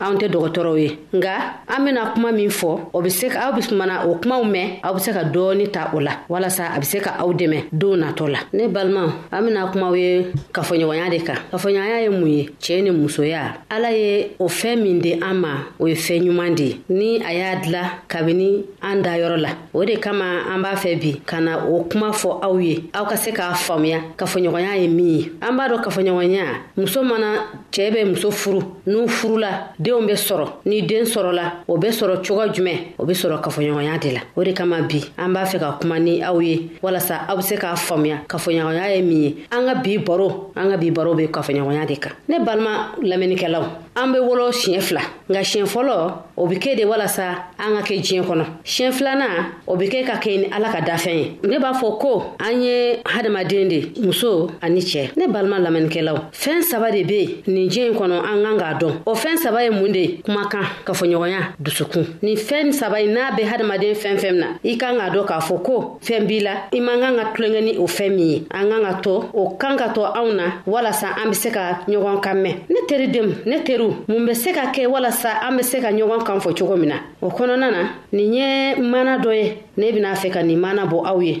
anw tɛ dɔgɔtɔrɔw ye nka an bɛna kuma min fɔ o bɛ se aw bɛ kumana o kumaw mɛn aw bɛ se ka dɔɔni ta o la walasa a bɛ se ka aw dɛmɛ don natɔ la ne balimaw an bɛna kumaw ye kafoɲɔgɔnya de kan kafoɲɔgɔnya ye mun ye cɛɛ ni musoya ala ye o fɛn min di an ma o ye fɛn ɲuman de ye ni a y'a dila kabini an dayɔrɔ la o de kama an b'a fɛ bi ka na o kuma fɔ aw ye aw ka se k'a faamuya kafoɲɔgɔnya ye min ye an b'a dɔn kafoɲɔgɔnya muso mana cɛɛ bɛ muso furu n'u furula denw bɛ sɔrɔ ni den sɔrɔla o bɛ sɔrɔ cogoya jumɛn o bɛ sɔrɔ kafoɲɔgɔnya de la o de kama bi an b'a fɛ ka kuma ni aw ye walasa aw be se k'a faamuya kafoɲɔgɔnya ye min ye an ka bi baro an ka bi baro be kafoɲɔgɔnya de kan ne balima lamɛnnikɛlaw an be wolo siɲɛ fila nka siɲɛ fɔlɔ o bɛ kɛ de walasa an ka kɛ diɲɛ kɔnɔ siɲɛ filanan o bɛ kɛ ka kɛ ni ala ka dafɛn ye ne b'a fɔ ko an ye hadamaden de muso ani cɛ ne balima lamɛnnikɛlaw fɛn saba de bɛ nin diɲɛ in kɔnɔ an kan k'a dɔn o fɛn saba ye mun de ye kumakan kafoɲɔgɔnya dusukun nin fɛn saba in n'a bɛ hadamaden fɛn fɛn na i kan k'a dɔn k'a fɔ ko fɛn b'i la i man kan ka tulonkɛ ni o fɛn min ye an kan ka to o kan ka to anw na walasa an bɛ se ka ɲɔgɔn kan mɛn ne teridenw ne teriw mun bɛ se ka kɛ walasa an bɛ se ka ɲɔgɔn kan fɔ cogo min na o kɔnɔna na nin ye mana dɔ ye ne bɛna fɛ ka nin mana bɔ aw ye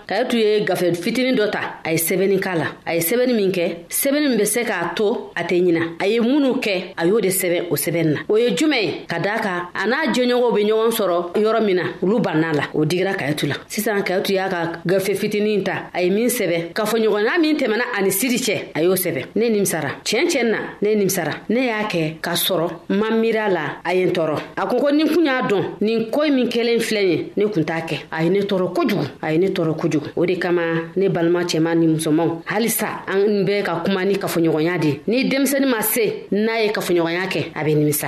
kayatu ye gafe fitinin dɔ ta a ye sɛbɛnni k'a la a ye sɛbɛnni min kɛ sɛbɛnni min bɛ se k'a to a tɛ ɲina a ye minnu kɛ a y'o de sɛbɛn o sɛbɛnni na o ye jumɛn ye ka daa kan a n'a jɛɲɔgɔnw bɛ ɲɔgɔn sɔrɔ yɔrɔ min na olu banna la o digira kayatu la sisan kayatu y'a ka gafe fitinin ta a ye min sɛbɛn kafoɲɔgɔnya min tɛmɛna ani siri cɛ a y'o sɛbɛn ne nimisara tiɲɛ tiɲɛ na ne nimisara ne y'a kɛ k'a sɔrɔ ma miir'a la a ye n tɔɔrɔ a ko ko ni kun y'a dɔn nin ko min kelen filɛ ye ne kun t'a kɛ a ye ne tɔɔrɔ kojugu a ye ne tɔɔrɔ kojugu o de kama ne balima cɛman ni musomanw halisa an bɛ ka kuma ni kafoɲɔgɔnya de ni denmisɛni ma se n'a ye kafoɲɔgɔnya kɛ a bɛ nimisa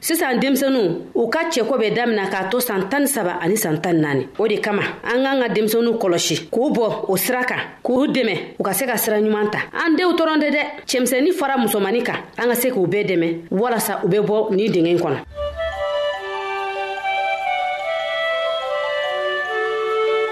sisan denmisɛnuw u ka cɛko bɛ damina k'a to san tan ni saba ani san tan naani o de kama an k'an ka denmisɛnuw kɔlɔsi k'u bɔ o sira kan k'u dɛmɛ u ka se ka sira ɲuman ta an denw tɔrɔn tɛ dɛ cɛmisɛnnin fara musomani kan an ka se k'u bɛɛ dɛmɛ walasa u bɛ bɔ nin dingɛ kɔnɔ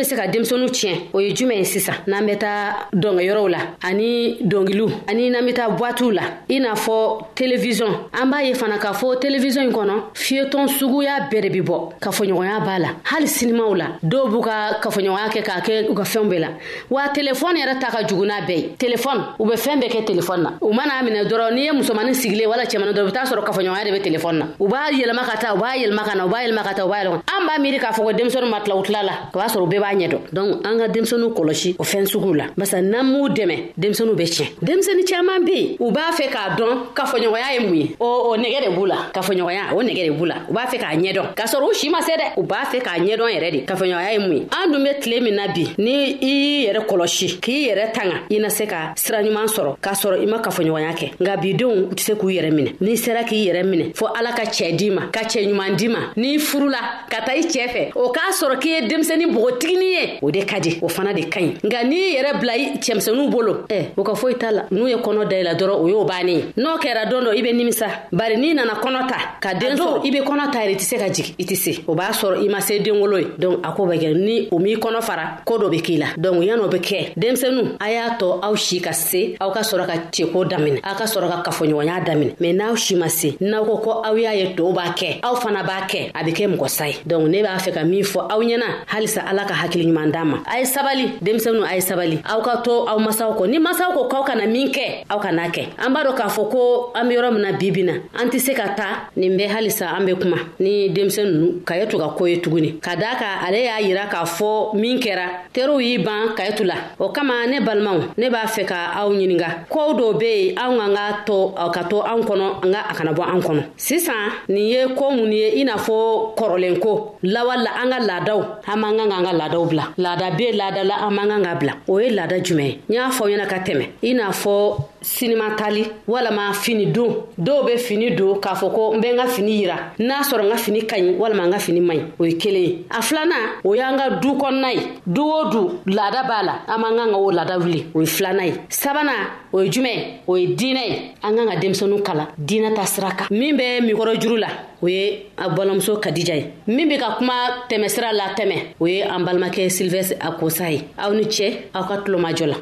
bɛ se ka denmisɛnninw tiɲɛ o ye jumɛn ye sisan n'an bɛ taa dɔngɛ yɔrɔw la ani dɔngiliw ani n'an bɛ taa buwatiw la i n'a fɔ televizɔn an b'a ye fana k'a fɔ televizɔn in kɔnɔ fiyetɔn suguya bɛɛ de bɛ bɔ kafoɲɔgɔnya b'a la hali sinimaw la dɔw b'u ka kafoɲɔgɔnya kɛ k'a kɛ u ka fɛnw bɛɛ la wa telefɔni yɛrɛ ta ka jugu n'a bɛɛ ye telefɔni u bɛ fɛn bɛɛ kɛ telefɔni na u man'a minɛ dɔrɔn n'i ye musomanin sigilen wala cɛmani dɔrɔn u bɛ taa sɔrɔ kafoɲɔgɔnya de bɛ telefɔni na u b'a yɛlɛma ka taa u b'a yɛlɛma ka na u b'a yɛlɛma ka taa u b'a yɛlɛma an b'a miiri k'a fɔ ko denmisɛnninw ma tila u tila la o b'a sɔrɔ u bɛɛ b'a ɲɛ dɔn donc an ka denmisɛnninw kɔlɔsi o fɛn suguw la barisa n'an m'u dɛmɛ denmisɛnninw bɛ tiɲɛ denmisɛnnin caman bɛ yen u b'a fɛ k'a dɔn kafoɲɔgɔnya ye mun ye o o nɛgɛ de b'u la kafoɲɔgɔnya o nɛgɛ de b'u la u b'a fɛ k'a ɲɛdɔn k'a sɔrɔ u si ma se dɛ u b'a fɛ k'a ɲɛdɔn yɛrɛ de kafoɲɔgɔnya ye mun ye an dun be tile min na bi ni i y'i yɛrɛ kɔlɔsi k'i yɛrɛ tanga i na se ka sira ɲuman sɔrɔ k'a sɔrɔ i ma kafoɲɔgɔnya kɛ nka bidenw u tɛ se k'u yɛrɛ minɛ n'i sera k'i yɛrɛ minɛ fɔ ala ka cɛɛ di ma ka cɛɛ ɲuman di ma n'i furula ka taa i cɛɛ fɛ o k'a sɔrɔ k'i ye denmisɛni bogotigini ye o de ka di o fana de ka ɲi nka n'i yɛrɛ bila i cɛmisɛnuw bolo ɛ o ka foyi t'a la n'u ye kɔnɔ dayila dɔrɔn o y'o bannen ye n'o kɛra don dɔ i be nimisa bari n'i nana kɔnɔ ta ka den sɔrɔ i be kɔnɔ ta yɛrɛ i tɛ se ka jigi i tɛ se o b'a sɔrɔ i ma se denwolo ye donc a ko bɛ kɛ ni o m'i kɔnɔ fara ko dɔ be k'i la donc yan'o be kɛ denmisɛnu a y'a tɔ aw si ka se aw ka sɔrɔ ka ceko daminɛ aw ka sɔrɔ ka kafoɲɔgɔnya daminɛ mɛ n'aw si ma se n'aw ko ko aw y'a ye tow b'a kɛ aw fana b'a kɛ a be kɛ mɔgɔ sa ye donc ne b'a fɛ ka min fɔ aw ɲɛna halisa ala ka hakili ɲuman d'an ma a ye sabali denmisɛnu a ye sabali aw ka to aw masaw kɔ ni masaw ko k'aw kana min kɛ aw kana kɛ an b'a dɔn k'a fɔ ko an be yɔrɔ min na bibi na an tɛ se ka taa nin bɛ halisa an be kuma ni denmisɛn nunu ka ye to ka ko ye tuguni ka daa ka ale y'a yira k'a fɔ min kɛra teriw y'i ban ka ye tu la o kama ne balimaw ne b'a fɛ ka aw ɲininga kow dɔw be yen anw k'an ka to ka to anw kɔnɔ nka a kana bɔ an kɔnɔ sisan nin ye ko mun ye i n'a fɔ kɔrɔlen ko lawala an ka laadaw an man kan k'an ka laadaw bila laada bɛ laada la an man kan ka bila o ye laada jumɛn ye n y'a fɔ ɲɛna ka tɛmɛ i n'a fɔ sinima tali walama fini don dɔw bɛ fini don k'a fɔ ko n bɛ n ka fini yira n'a sɔrɔ n ka fini ka ɲi walima n ka fini man ɲi o ye kelen ye a filanan o y'an ka du kɔnɔna ye du o du laada b'a la an man kan ka o laada wuli o ye filanan ye sabanan o ye jumɛn o ye diinɛ ye an kan ka denmisɛnninw kalan diinɛ ta sira kan min bɛ mikɔrɔ juru la o ye a balimamuso kadija ye min bɛ ka kuma tɛmɛsira la tɛmɛ o ye an balimakɛ silvɛs a kosa ye aw ni cɛ aw ka tulomajɔ la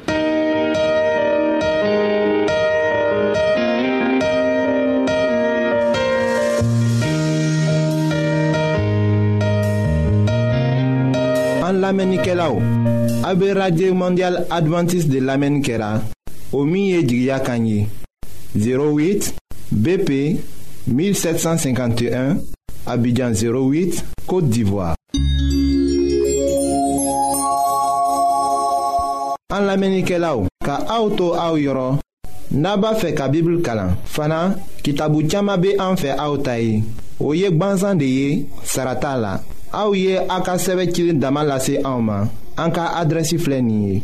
an lamɛnnikɛlaw a bɛ radio mondial adventiste de lamɛnni kɛra la o min ye jigiya kan ye 08 BP 1751 Abidjan 08 Côte d'Ivoire. An lamenikelaw ka auto to aw yɔrɔ n'a b'a fɛ ka Bible kalan fana kitabu caaman be an fɛ aw ta ye o ye gwanzan de ye sarata la aw ye a ka sɛbɛ cilen dama lase an ma an ka adrɛsi filɛ nin ye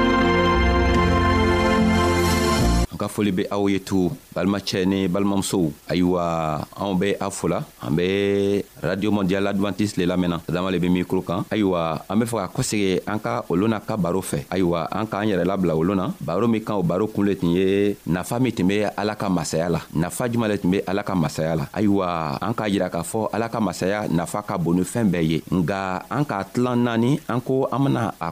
ka foli be aw ye tu balimacɛ ni balimamusow ayiwa anw be a fola an be radio mondial advantiste le lamɛnna adama le be mikro kan ayiwa an be fɛ ka kosegi an ka olu na ka baro fɛ ayiwa an k'an yɛrɛ labila olu na baro min kan o baro kun le tun ye nafa min tun be ala ka masaya la nafa juman le tun be ala ka masaya la ayiwa an k'a yira k'a fɔ ala ka masaya nafa ka bon ni fɛɛn bɛɛ ye nga an k'a tilan naani an ko an bena a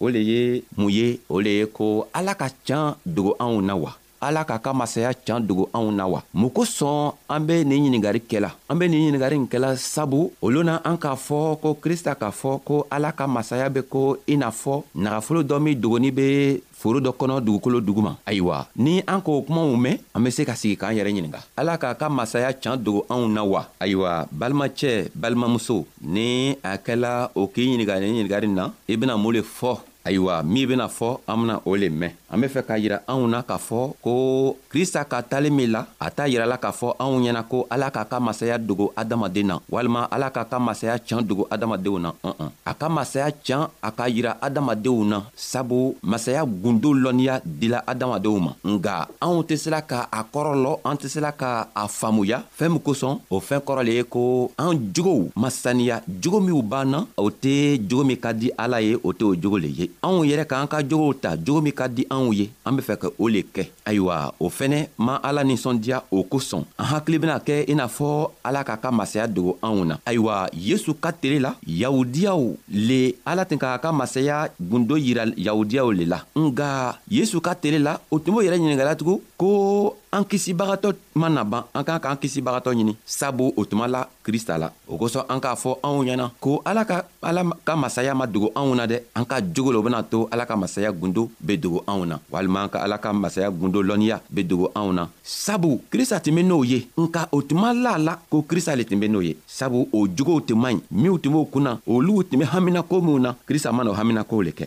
o le ye mun ye o le ye ko ala ka can dogo anw na wa ala k'a ka masaya can dogo anw na wa mun kosɔn an be nin ɲiningari kɛla an be nin ɲiningari nin kɛla sabu olu na an k'a fɔ ko krista k'a fɔ ko ala ka masaya be ko i n'a fɔ nagafolo dɔ min dogoni be foro dɔ kɔnɔ dugukolo duguma ayiwa ni an k'o kumaw mɛn an be se ka sigi k'an yɛrɛ ɲininga ala k'a ka masaya can dogo anw na wa ayiwa balimacɛ balimamuso ni a kɛla o k'i ɲininka ni ɲininkali na i bɛna mun le fɔ ayiwa min bɛna fɔ an bɛna o le mɛn an bɛ fɛ k'a jira anw na k'a fɔ ko krista ka tali min la a t'a jirala k'a fɔ anw ɲɛna ko ala k'a ka masaya dogo adamaden na walima ala k'a ka masaya can dogo adamadenw na ɔn a ka masaya can a k'a jira adamadenw na sabu masaya gundo lɔnniya dila adamadenw ma nga anw tɛ sela ka a kɔrɔ lɔ an tɛ sela ka a faamuya fɛɛn min kosɔn o fɛɛn kɔrɔ le ye ko an jogow ma saniya jogo minw b'an na o tɛ jogo min ka di ala ye o tɛ o jogo le ye anw yɛrɛ k'an ka jogow ta jogo min ka di anw ye an be fɛ ka o le kɛ ayiwa o fɛnɛ ma ala ninsɔndiya o kosɔn an hakili bena kɛ i n'a fɔ ala k'a ka masaya dogo anw na ayiwa yesu ka tele la yahudiyaw le ala tun k'a ka masaya gundo yira yahudiyaw le la nga yesu ka tele la o tun b'o yɛrɛ ɲiningala tugun ko an kisibagatɔ ma na ban an k'an k'an kisibagatɔ ɲini sabu o tuma la krista la o kosɔn an k'a fɔ anw ɲɛna ko ala ka ala ka masaya ma dogo anw na dɛ an ka jogo la o bena to ala ka masaya gundo be dogo anw na walima ka ala ka masaya gundo lɔnniya be dogo anw na sabu krista tun be n'o ye nka o tun ma la la ko krista le tun be n'o ye sabu o jogow tun man ɲi minw tun b'o kun na oluw tun be haminako minw na krista man'o haminakow le kɛ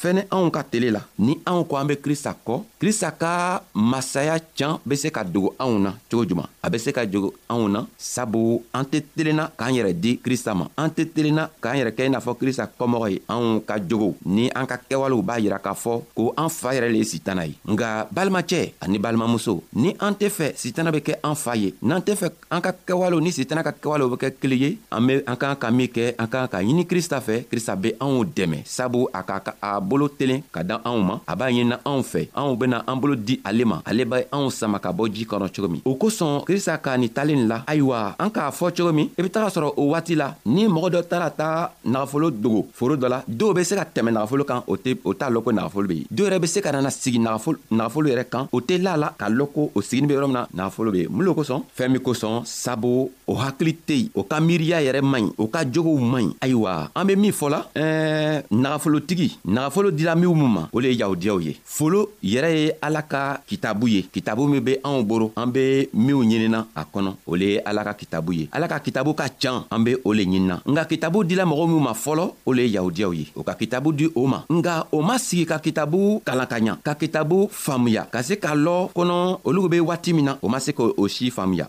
fɛnɛ anw ka tele la ni anw ko an be krista kɔ krista ka masaya can be se ka dogo anw na cogo juman a be se ka jogo anw na sabu an tɛ telenna k'an yɛrɛ di krista ma an tɛ telenna k'an yɛrɛ kɛ i n'a fɔ krista kɔmɔgɔ ye anw ka jogow ni an ka kɛwalew b'a yira k'a fɔ ko an fa yɛrɛ le ye sitana ye nka balimacɛ ani balimamuso ni an tɛ fɛ sitana be kɛ an fa ye n'an tɛ fɛ an ka kɛwalew ni sitana ka kɛwalew bɛ kɛ kelen ye an bɛ an kan ka min kɛ an kan ka ɲini krista fɛ krista bɛ anw dɛmɛ sabu a ka ka a bolo telen ka dan anw ma a b'a ɲinina anw fɛ anw bɛna an bolo di ale ma ale bɛ anw sama ka bɔ ji kɔnɔ cogo min o kosɔn krista k'a ni talen la ayiwa an k'a fɔ cogo min i bɛ taga sɔrɔ o waati la ni mɔgɔ dɔ taara ta nagafolo dogo foro dɔ la dɔw bɛ se ka tɛmɛ nagafolo kan o tɛ o t'a lɔn ko nagafolo bɛ yen dɔw yɛrɛ bɛ se ka nana sigi nagafolo nagafolo yɛrɛ kan o tɛ la la k'a lɔn ko o sigini bɛ yɔrɔ min na nagafolo bɛ yen mun lo kosɔn fɛn min kosɔn sabu o hakili tɛ yen o ka miiriya yɛrɛ man ɲi o ka jogow man ɲi ayiwa an bɛ min fɔ la ɛɛ nagafolotigi nagafolo dira minw ma o le ye yahudiyaw ye folo yɛrɛ ye ala ka kitabu ye kitabu min be anw boro an be minw ɲinina a kɔnɔ o le ye ala ka kitabu ye ala ka kitabu ka can an be o le ɲinina nka kitabu dila mɔgɔ minw ma fɔlɔ o le ye yahudiyaw ye o ka kitabu di o ma nka o ma sigi ka kitabu kalan ka ɲa ka kitabu faamuya ka se k'a lɔ kɔnɔ olu be waati min na o ma se k'o si faamuya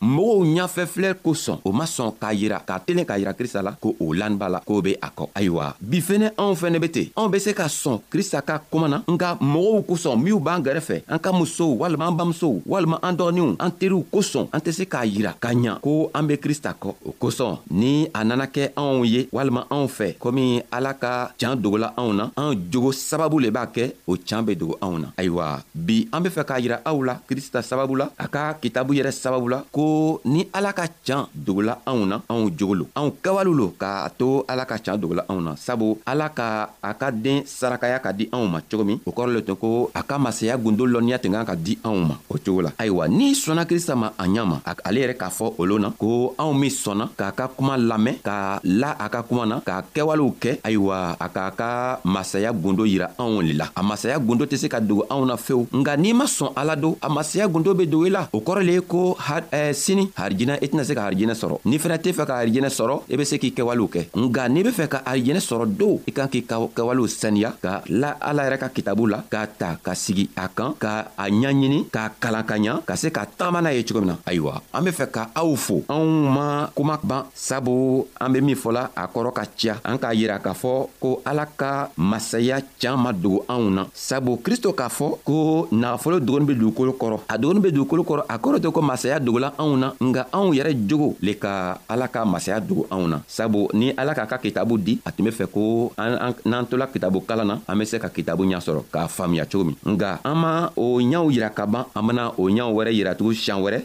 mɔgɔw ɲafɛfilɛ kosɔn o ma sɔn k'a yira k'a telen k'a yira krista la ko o laniba la k'o be a kɔ ayiwa bi fɛnɛ anw fɛnɛ be ten anw be se ka sɔn krista ka kuma na nka mɔgɔw kosɔn minw b'an gɛrɛfɛ an ka musow walima an bamusow walima an dɔgɔninw an teriw kosɔn an tɛ se k'a yira ka ɲa ko an be krista kɔ o kosɔn ni a nana kɛ anw ye walima anw fɛ komi ala ka can dogola anw na an jogo sababu le b'a kɛ o can be dogo anw na ayiwa bi an be fɛ k'a yira aw la krista sababu la a ka kitabu yɛrɛ sababu la ko ni ala ka can dogola anw na anw jogo lo anw kawali lo k'a to ala ka can dogola anw na sabu ala ka a ka den sarakaya ka di anw ma cogo min o kɔrɔ le tun ko a ka masaya gundo lɔnniya tun kan ka di anw ma o cogo la ayiwa n'i sɔnna krista ma a ɲa ma ale yɛrɛ k'a fɔ olu na ko anw min sɔnna k'a ka kuma lamɛn k'a la a ka kuma na k'a kɛwalew kɛ ayiwa a k'a ka masaya gundo yira anw le la a masaya gundo tɛ se ka dogo anw na fewu nka n'i ma sɔn ala don a masaya gundo be dogo i la o kɔrɔ le ye ko eh, sini harijinɛ i tɛna se ka harijinɛ sɔrɔ n'i fɛnɛ tɛ fɛ ka harijinɛ sɔrɔ i be se k'i kɛwalew kɛ nka n'i be fɛ ka harijinɛ sɔrɔ don i kan k'i ka kɛwalew saniya ka la ala yɛrɛ ka kitabu la k'a ta ka sigi a kan ka a ɲaɲini k'a kalan ka ɲa ka se ka taama n'a ye cogo min na ayiwa an be fɛ ka aw fo anw ma kuma ban sabu an be min fɔla a kɔrɔ ka ciya an k'a yira k'a fɔ ko ala ka masaya caaman dogo anw na sabu kristo k'a fɔ ko nagafolo dogoni be dugukolo kɔrɔ a dogoni be dugukolo kɔrɔ a kɔrɔ tɛ ko masaya dogola anw na nka anw yɛrɛ jogo le ka ala ka masaya dogo anw na sabu ni ala k'a ka kitabu di a tun be fɛ ko n'an tola kitabu kalan na an be se ka kitabu ɲa sɔrɔ k'a faamiya cogo min nga an ma o ɲaw yira ka ban an bena o ɲaw wɛrɛ yiratugu siɲan wɛrɛ